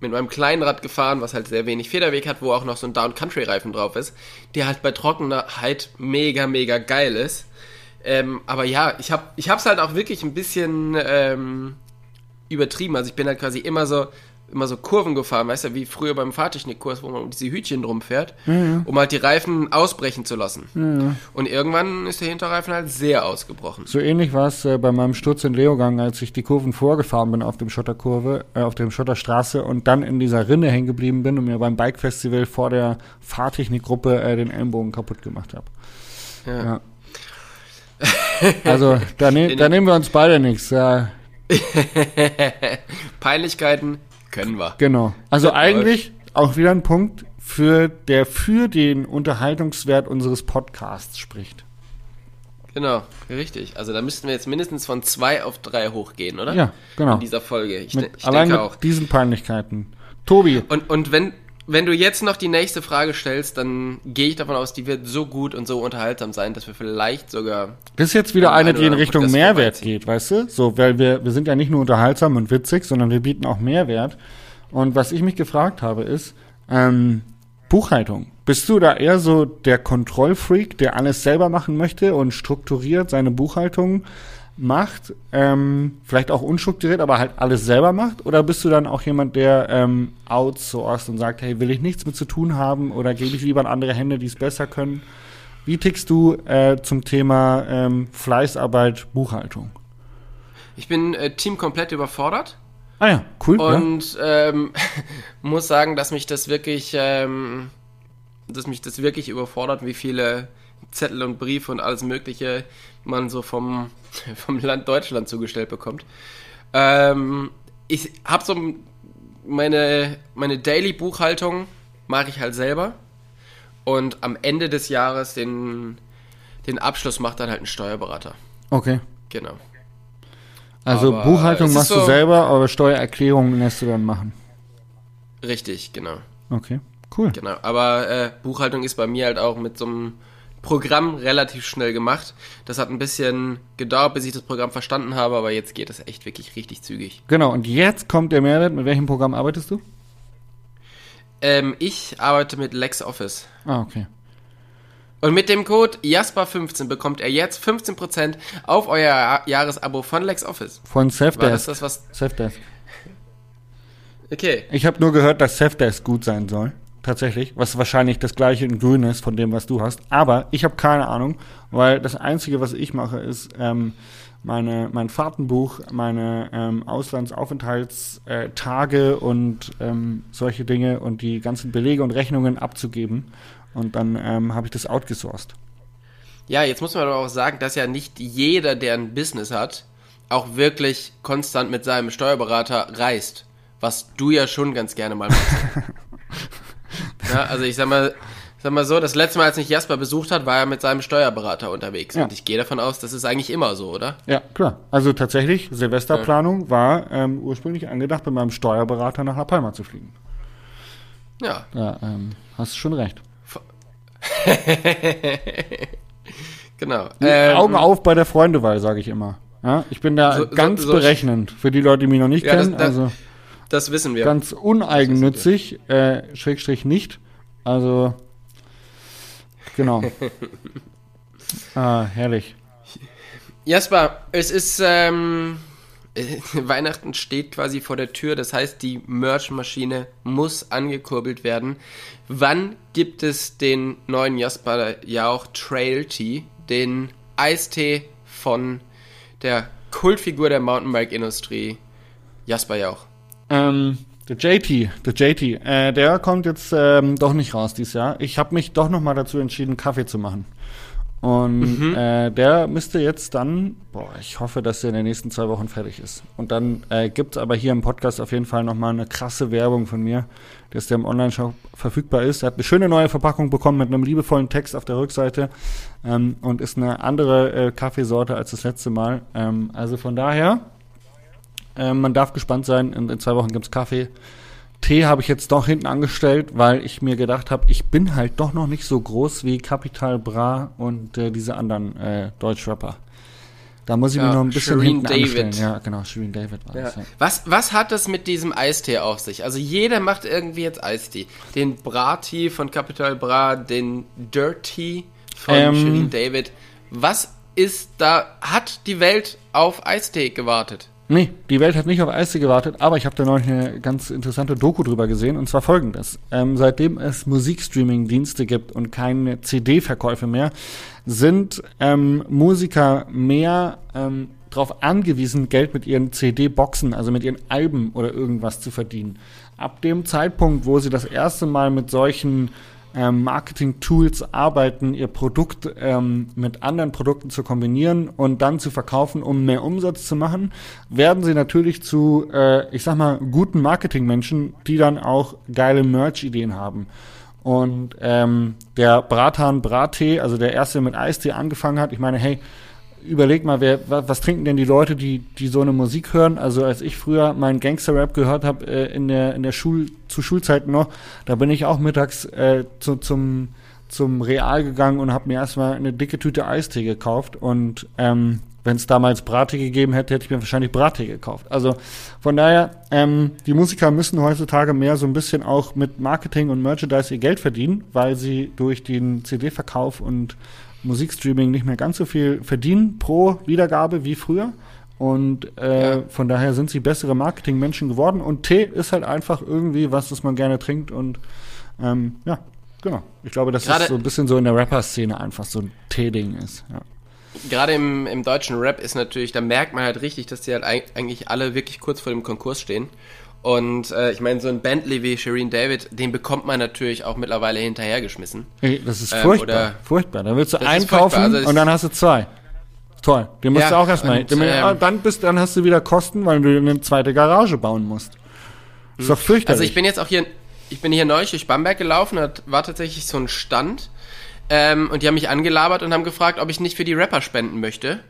mit meinem kleinen Rad gefahren, was halt sehr wenig Federweg hat, wo auch noch so ein Down Country Reifen drauf ist, der halt bei Trockenheit mega mega geil ist. Ähm, aber ja, ich hab ich hab's halt auch wirklich ein bisschen ähm, übertrieben. Also ich bin halt quasi immer so immer so Kurven gefahren, weißt du, wie früher beim Fahrtechnikkurs, wo man um diese Hütchen drum fährt, um halt die Reifen ausbrechen zu lassen. Und irgendwann ist der Hinterreifen halt sehr ausgebrochen. So ähnlich war es äh, bei meinem Sturz in Leogang, als ich die Kurven vorgefahren bin auf dem Schotterkurve, äh, auf dem Schotterstraße und dann in dieser Rinne hängen geblieben bin und mir beim Bike-Festival vor der Fahrtechnikgruppe äh, den Ellenbogen kaputt gemacht habe. Ja. Ja. *laughs* Also da, ne da nehmen wir uns beide nichts. *laughs* Peinlichkeiten können wir. genau. Also Ja, eigentlich auch wieder ein Punkt, für der für den Unterhaltungswert unseres Podcasts spricht. Genau, richtig. Also da müssten wir jetzt mindestens von zwei auf drei hochgehen, oder? Ja, genau. In dieser Folge. Ich, Mit, ich allein denke mit auch. diesen Peinlichkeiten. Tobi, Und, und wenn, wenn du jetzt noch die nächste Frage stellst, dann gehe ich davon aus, die wird so gut und so unterhaltsam sein, dass wir vielleicht sogar. Das ist jetzt wieder eine, die in Richtung anderen Mehrwert geht, weißt du? So, weil wir, wir sind ja nicht nur unterhaltsam und witzig, sondern wir bieten auch Mehrwert. Und was ich mich gefragt habe, ist, ähm, Buchhaltung. Bist du da eher so der Kontrollfreak, der alles selber machen möchte und strukturiert seine Buchhaltung macht, ähm, vielleicht auch unstrukturiert, aber halt alles selber macht? Oder bist du dann auch jemand, der ähm, outsourced und sagt, hey, will ich nichts mit zu tun haben oder gebe ich lieber an andere Hände, die es besser können? Wie tickst du äh, zum Thema ähm, Fleißarbeit, Buchhaltung? Ich bin äh, Team komplett überfordert. Ah ja, cool. Und ja. Ähm, *laughs* muss sagen, dass mich das wirklich, ähm, dass mich das wirklich überfordert, wie viele Zettel und Briefe und alles Mögliche man so vom, *laughs* vom Land Deutschland zugestellt bekommt. Ähm, ich habe so meine, meine Daily-Buchhaltung mache ich halt selber. Und am Ende des Jahres den, den Abschluss macht dann halt ein Steuerberater. Okay. Genau. Also aber Buchhaltung machst so du selber, aber Steuererklärungen lässt du dann machen. Richtig, genau. Okay, cool. Genau, aber äh, Buchhaltung ist bei mir halt auch mit so einem Programm relativ schnell gemacht. Das hat ein bisschen gedauert, bis ich das Programm verstanden habe, aber jetzt geht es echt wirklich richtig zügig. Genau, und jetzt kommt der Mehrwert. Mit welchem Programm arbeitest du? Ähm, ich arbeite mit LexOffice. Ah, okay. Und mit dem Code Jasper15 bekommt er jetzt 15% auf euer Jahresabo von LexOffice. Von Safdesk. War das das, was... Safdesk. Okay. Ich habe nur gehört, dass Safdesk gut sein soll. Tatsächlich. Was wahrscheinlich das gleiche in Grün ist von dem, was du hast. Aber ich habe keine Ahnung, weil das Einzige, was ich mache, ist ähm, meine, mein Fahrtenbuch, meine ähm, Auslandsaufenthaltstage und ähm, solche Dinge und die ganzen Belege und Rechnungen abzugeben. Und dann ähm, habe ich das outgesourced. Ja, jetzt muss man aber auch sagen, dass ja nicht jeder, der ein Business hat, auch wirklich konstant mit seinem Steuerberater reist. Was du ja schon ganz gerne mal machst. *laughs* ja, also ich sag mal, sag mal so, das letzte Mal, als mich Jasper besucht hat, war er mit seinem Steuerberater unterwegs. Ja. Und ich gehe davon aus, das ist eigentlich immer so, oder? Ja, klar. Also tatsächlich, Silvesterplanung ja. war ähm, ursprünglich angedacht, mit meinem Steuerberater nach La Palma zu fliegen. Ja. Ja, ähm, hast schon recht. *laughs* genau. Ähm, Augen auf bei der Freundewahl, sage ich immer. Ja, ich bin da so, ganz so, so berechnend, für die Leute, die mich noch nicht ja, kennen. Das, also das wissen wir. Ganz uneigennützig, äh, Schrägstrich nicht. Also, genau. *laughs* ah, herrlich. Jasper, es ist, ähm, *laughs* Weihnachten steht quasi vor der Tür, das heißt, die Merch-Maschine muss angekurbelt werden. Wann gibt es den neuen Jasper Jauch Trail Tea, den Eistee von der Kultfigur der Mountainbike-Industrie, Jasper Jauch? Ähm, der JT, der JT, äh, der kommt jetzt ähm, doch nicht raus dieses Jahr. Ich habe mich doch noch mal dazu entschieden, Kaffee zu machen. Und mhm. äh, der müsste jetzt dann, boah, ich hoffe, dass der in den nächsten zwei Wochen fertig ist. Und dann äh, gibt es aber hier im Podcast auf jeden Fall nochmal eine krasse Werbung von mir, dass der im Online-Shop verfügbar ist. Er hat eine schöne neue Verpackung bekommen mit einem liebevollen Text auf der Rückseite ähm, und ist eine andere äh, Kaffeesorte als das letzte Mal. Ähm, also von daher, äh, man darf gespannt sein. In, in zwei Wochen gibt's Kaffee. Tee habe ich jetzt doch hinten angestellt, weil ich mir gedacht habe, ich bin halt doch noch nicht so groß wie Capital Bra und äh, diese anderen äh, Deutschrapper. Da muss ich ja, mir noch ein bisschen Shireen hinten David. anstellen. Ja, genau, Shireen David war ja. das. Ja. Was, was hat das mit diesem Eistee auf sich? Also jeder macht irgendwie jetzt Eistee. Den Bra-Tee von Capital Bra, den Dirty von ähm, Shireen David. Was ist da, hat die Welt auf Eistee gewartet? Nee, die Welt hat nicht auf Eistee gewartet, aber ich habe da neulich eine ganz interessante Doku drüber gesehen und zwar folgendes. Ähm, seitdem es Musikstreaming-Dienste gibt und keine CD-Verkäufe mehr, sind ähm, Musiker mehr ähm, darauf angewiesen, Geld mit ihren CD-Boxen, also mit ihren Alben oder irgendwas zu verdienen. Ab dem Zeitpunkt, wo sie das erste Mal mit solchen ähm, Marketing-Tools arbeiten, ihr Produkt ähm, mit anderen Produkten zu kombinieren und dann zu verkaufen, um mehr Umsatz zu machen, werden sie natürlich zu, äh, ich sag mal, guten Marketing-Menschen, die dann auch geile Merch-Ideen haben. Und ähm, der Bratan Brattee, also der erste mit Eistee angefangen hat, ich meine, hey, überleg mal, wer, was, trinken denn die Leute, die, die so eine Musik hören? Also als ich früher meinen Gangster-Rap gehört habe äh, in der in der Schul zu Schulzeiten noch, da bin ich auch mittags äh, zu, zum zum Real gegangen und habe mir erstmal eine dicke Tüte Eistee gekauft und ähm, wenn es damals Brattee gegeben hätte, hätte ich mir wahrscheinlich Brattee gekauft. Also von daher, ähm, die Musiker müssen heutzutage mehr so ein bisschen auch mit Marketing und Merchandise ihr Geld verdienen, weil sie durch den CD-Verkauf und Musikstreaming nicht mehr ganz so viel verdienen pro Wiedergabe wie früher. Und äh, ja. von daher sind sie bessere Marketingmenschen geworden. Und Tee ist halt einfach irgendwie was, das man gerne trinkt. Und ähm, ja, Genau. Ich glaube, dass Gerade- es so ein bisschen so in der Rapper-Szene einfach so ein T-Ding ist. Ja. Gerade im, im deutschen Rap ist natürlich, da merkt man halt richtig, dass die halt eig- eigentlich alle wirklich kurz vor dem Konkurs stehen. Und äh, ich meine, so ein Bentley wie Shireen David, den bekommt man natürlich auch mittlerweile hinterhergeschmissen. Ey, das ist Ähm, furchtbar. oder- furchtbar. Da willst du Das einen kaufen Also und dann hast du zwei. Toll. Den musst Ja, du auch erstmal. und, ähm, dann, bist, dann hast du wieder Kosten, weil du eine zweite Garage bauen musst. Ist doch fürchterlich. Also ich bin jetzt auch hier, ich bin hier neulich durch Bamberg gelaufen, da war tatsächlich so ein Stand. Ähm, und die haben mich angelabert und haben gefragt, ob ich nicht für die Rapper spenden möchte.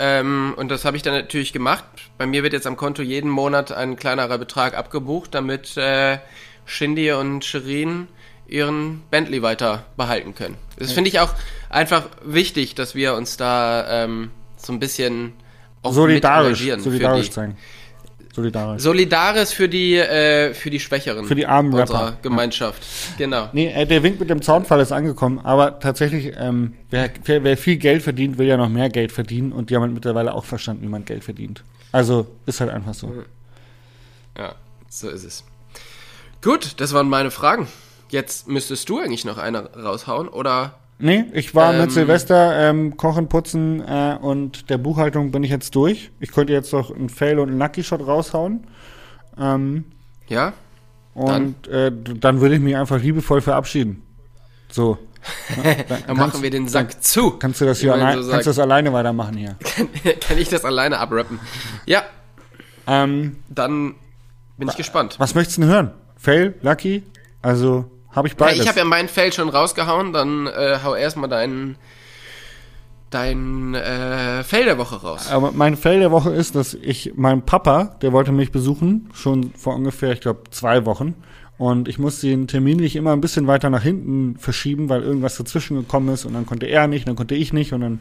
Ähm, und das habe ich dann natürlich gemacht. Bei mir wird jetzt am Konto jeden Monat ein kleinerer Betrag abgebucht, damit äh, Shindy und Shirin ihren Bentley weiter behalten können. Das finde ich auch einfach wichtig, dass wir uns da ähm, so ein bisschen auch solidarisch, solidarisch die- sein. Solidarisch. Solidarisch für die, äh, für die Schwächeren. Für die armen unserer Rapper. Gemeinschaft. Genau. Nee, äh, der Wink mit dem Zaunfall ist angekommen, aber tatsächlich, ähm, wer, wer, wer viel Geld verdient, will ja noch mehr Geld verdienen und die haben halt mittlerweile auch verstanden, wie man Geld verdient. Also ist halt einfach so. Ja, so ist es. Gut, das waren meine Fragen. Jetzt müsstest du eigentlich noch eine raushauen, oder? Nee, ich war Ähm, mit Silvester ähm, kochen, putzen äh, und der Buchhaltung bin ich jetzt durch. Ich könnte jetzt noch einen Fail und einen Lucky Shot raushauen. Ähm, Ja? und äh, d- dann würde ich mich einfach liebevoll verabschieden. So. Ja, *laughs* dann Dann machen wir den Sack zu. Kannst du das hier allein, so kannst du das alleine weitermachen hier. *laughs* Kann ich das alleine abrappen? Ja, Ähm, dann bin ich gespannt. was möchtest du denn hören? Fail, Lucky? Also habe ich Ja, beides. ich habe ja meinen Fail schon rausgehauen, dann äh, hau erstmal deinen dein äh, Fail der Woche raus. Aber mein Fail der Woche ist, dass ich, mein Papa, der wollte mich besuchen, schon vor ungefähr, ich glaube, zwei Wochen. Und ich musste ihn terminlich immer ein bisschen weiter nach hinten verschieben, weil irgendwas dazwischen gekommen ist und dann konnte er nicht, dann konnte ich nicht und dann,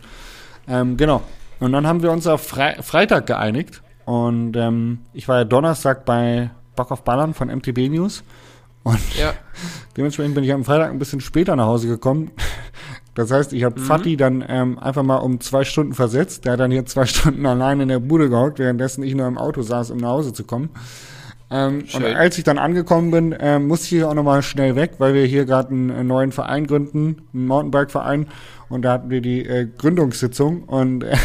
ähm, genau. Und dann haben wir uns auf Fre Freitag geeinigt und ähm, ich war ja Donnerstag bei Bock auf Ballern von MTB News und Ja. *laughs* Dementsprechend bin ich am Freitag ein bisschen später nach Hause gekommen. *laughs* Das heißt, ich Mhm. habe Fatih dann ähm, einfach mal um zwei Stunden versetzt. Der hat dann hier zwei *laughs* Stunden allein in der Bude gehockt, währenddessen ich nur im Auto saß, um nach Hause zu kommen. Ähm, und als ich dann angekommen bin, ähm, musste ich hier auch nochmal schnell weg, weil wir hier gerade einen, neuen Verein gründen, einen Mountainbike-Verein. Und da hatten wir die äh, Gründungssitzung. Und äh,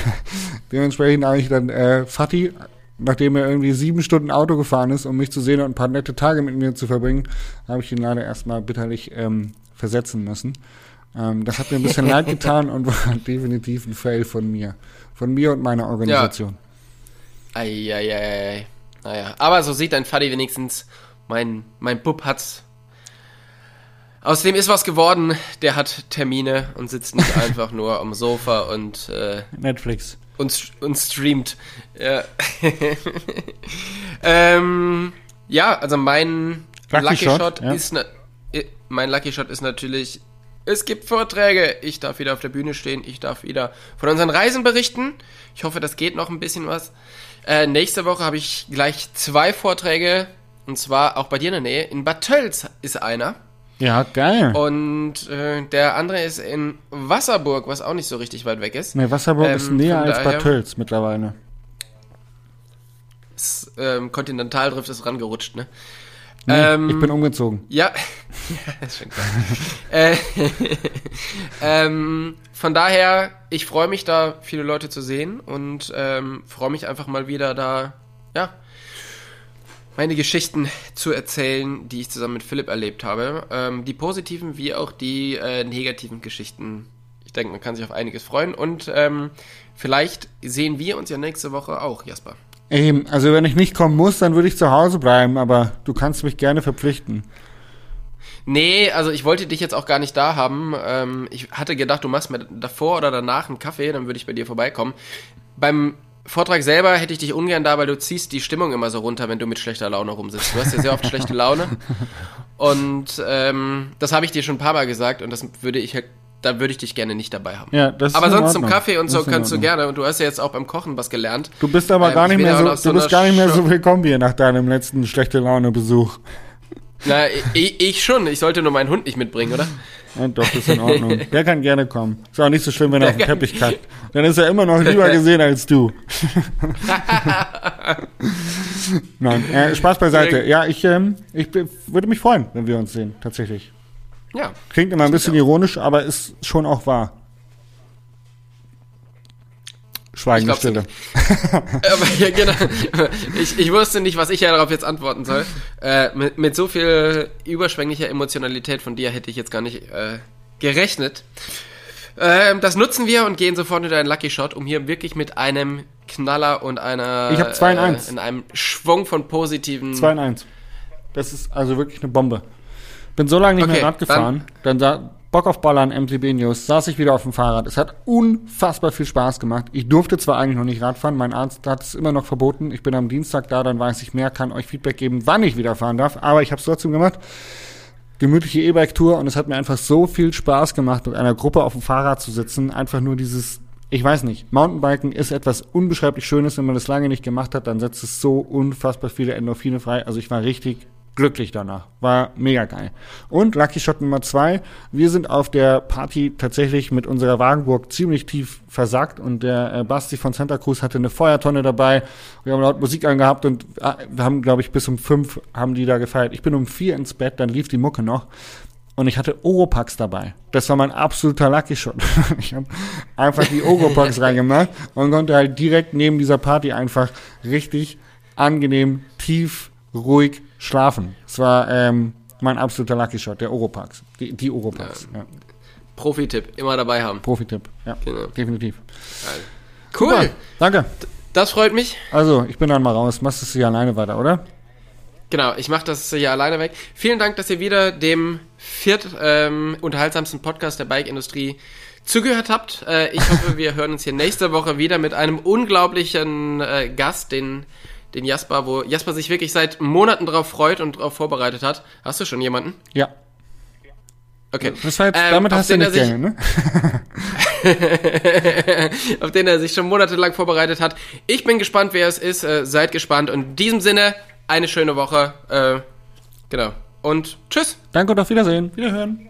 dementsprechend habe ich dann äh, Fatih, nachdem er irgendwie sieben Stunden Auto gefahren ist, um mich zu sehen und ein paar nette Tage mit mir zu verbringen, habe ich ihn leider erstmal bitterlich ähm, versetzen müssen. Ähm, das hat mir ein bisschen *laughs* leid getan und war definitiv ein Fail von mir. Von mir und meiner Organisation. Eieiei. Naja, aber so sieht dein Faddy wenigstens. Mein, mein Bub hat's. Aus dem ist was geworden. Der hat Termine und sitzt nicht *laughs* einfach nur am Sofa und, äh, Netflix. Und, und streamt. Ja. *laughs* ähm, ja, also mein Lucky Lucky, Shot, Shot, ja. ist äh, mein Lucky Shot ist natürlich es gibt Vorträge. Ich darf wieder auf der Bühne stehen. Ich darf wieder von unseren Reisen berichten. Ich hoffe, das geht noch ein bisschen was. Äh, nächste Woche habe ich gleich zwei Vorträge. Und zwar auch bei dir in der Nähe. In Bad Tölz ist einer. Ja, geil. Und äh, der andere ist in Wasserburg, was auch nicht so richtig weit weg ist. Nee, Wasserburg ist Ähm, näher von als Bad Tölz mittlerweile. Das, ähm, Kontinentaldrift ist rangerutscht, ne? Nee, Ähm, ich bin umgezogen. Ja, *laughs* ja ist schon klar. äh, *laughs* ähm, von daher, ich freue mich da, viele Leute zu sehen und ähm, freue mich einfach mal wieder da, ja, meine Geschichten zu erzählen, die ich zusammen mit Philipp erlebt habe. Ähm, die positiven wie auch die äh, negativen Geschichten. Ich denke, man kann sich auf einiges freuen und ähm, vielleicht sehen wir uns ja nächste Woche auch, Jasper. Eben, also wenn ich nicht kommen muss, dann würde ich zu Hause bleiben, aber du kannst mich gerne verpflichten. Nee, also ich wollte dich jetzt auch gar nicht da haben. Ähm, ich hatte gedacht, du machst mir davor oder danach einen Kaffee, dann würde ich bei dir vorbeikommen. Beim Vortrag selber hätte ich dich ungern da, weil du ziehst die Stimmung immer so runter, wenn du mit schlechter Laune rumsitzt. Du hast ja sehr oft schlechte Laune. *laughs* Und ähm, das habe ich dir schon ein paar Mal gesagt und das würde ich halt, da würde ich dich gerne nicht dabei haben. Ja, das aber sonst zum. Kaffee und Das so kannst du gerne. Und du hast ja jetzt auch beim Kochen was gelernt. Du bist aber Ähm, gar ich nicht mehr so, nach so du bist gar nicht mehr so willkommen hier nach deinem letzten schlechte Laune Besuch. Na, ich, ich schon. Ich sollte nur meinen Hund nicht mitbringen, oder? *laughs* Ja, doch, das ist in Ordnung. *laughs* Der kann gerne kommen. Ist auch nicht so schlimm, wenn er auf den Teppich kackt. *laughs* Dann ist er immer noch lieber *laughs* gesehen als du. Nein, äh, Spaß beiseite. Ja, ich, ähm, ich würde mich freuen, wenn wir uns sehen, tatsächlich. Ja. Klingt immer ein bisschen ironisch, aber ist schon auch wahr. Schweigende Stille. Aber ja, genau. Ich, ich wusste nicht, was ich ja darauf jetzt antworten soll. Äh, mit, mit so viel überschwänglicher Emotionalität von dir hätte ich jetzt gar nicht äh, gerechnet. Ähm, das nutzen wir und gehen sofort in einen Lucky Shot, um hier wirklich mit einem Knaller und einer Ich hab zwei in eins. Äh, in einem Schwung von positiven 2 in 1. Das ist also wirklich eine Bombe. Bin so lange nicht Okay, mehr Rad gefahren. Dann, da, Bock auf Ballern, MTB News, saß ich wieder auf dem Fahrrad. Es hat unfassbar viel Spaß gemacht. Ich durfte zwar eigentlich noch nicht Rad fahren, mein Arzt hat es immer noch verboten. Ich bin am Dienstag da, dann weiß ich mehr, kann euch Feedback geben, wann ich wieder fahren darf. Aber ich habe es trotzdem gemacht. Gemütliche E-Bike-Tour und es hat mir einfach so viel Spaß gemacht, mit einer Gruppe auf dem Fahrrad zu sitzen. Einfach nur dieses, ich weiß nicht, Mountainbiken ist etwas unbeschreiblich Schönes. Wenn man das lange nicht gemacht hat, dann setzt es so unfassbar viele Endorphine frei. Also ich war richtig glücklich danach. War mega geil. Und Lucky Shot Nummer zwei. Wir sind auf der Party tatsächlich mit unserer Wagenburg ziemlich tief versackt und der äh, Basti von Santa Cruz hatte eine Feuertonne dabei. Wir haben laut Musik angehabt und äh, wir haben, glaube ich, bis um fünf haben die da gefeiert. Ich bin um vier ins Bett, dann lief die Mucke noch. Und ich hatte Oropax dabei. Das war mein absoluter Lucky Shot. *laughs* Ich habe einfach die Oropax *laughs* reingemacht und konnte halt direkt neben dieser Party einfach richtig angenehm, tief, ruhig schlafen. Es war ähm, mein absoluter Lucky Shot, der Oropax. Die, die Oropax. Ja. Profi-Tipp. Immer dabei haben. Profitipp. Ja, Genau. definitiv. Cool. Super, danke. Das freut mich. Also, ich bin dann mal raus. Machst du es hier alleine weiter, oder? Genau, ich mache das hier alleine weg. Vielen Dank, dass ihr wieder dem viert ähm, unterhaltsamsten Podcast der Bike-Industrie zugehört habt. Äh, ich hoffe, wir hören uns hier nächste Woche wieder mit einem unglaublichen äh, Gast, den, den Jasper, wo Jasper sich wirklich seit Monaten drauf freut und darauf vorbereitet hat. Hast du schon jemanden? Ja. Okay. Das war jetzt, Ähm, damit hast du nicht gerne, ne? *laughs* auf den er sich schon monatelang vorbereitet hat. Ich bin gespannt, wer es ist. Äh, seid gespannt. Und in diesem Sinne, eine schöne Woche. Äh, genau. Und tschüss. Danke und auf Wiedersehen. Wiederhören.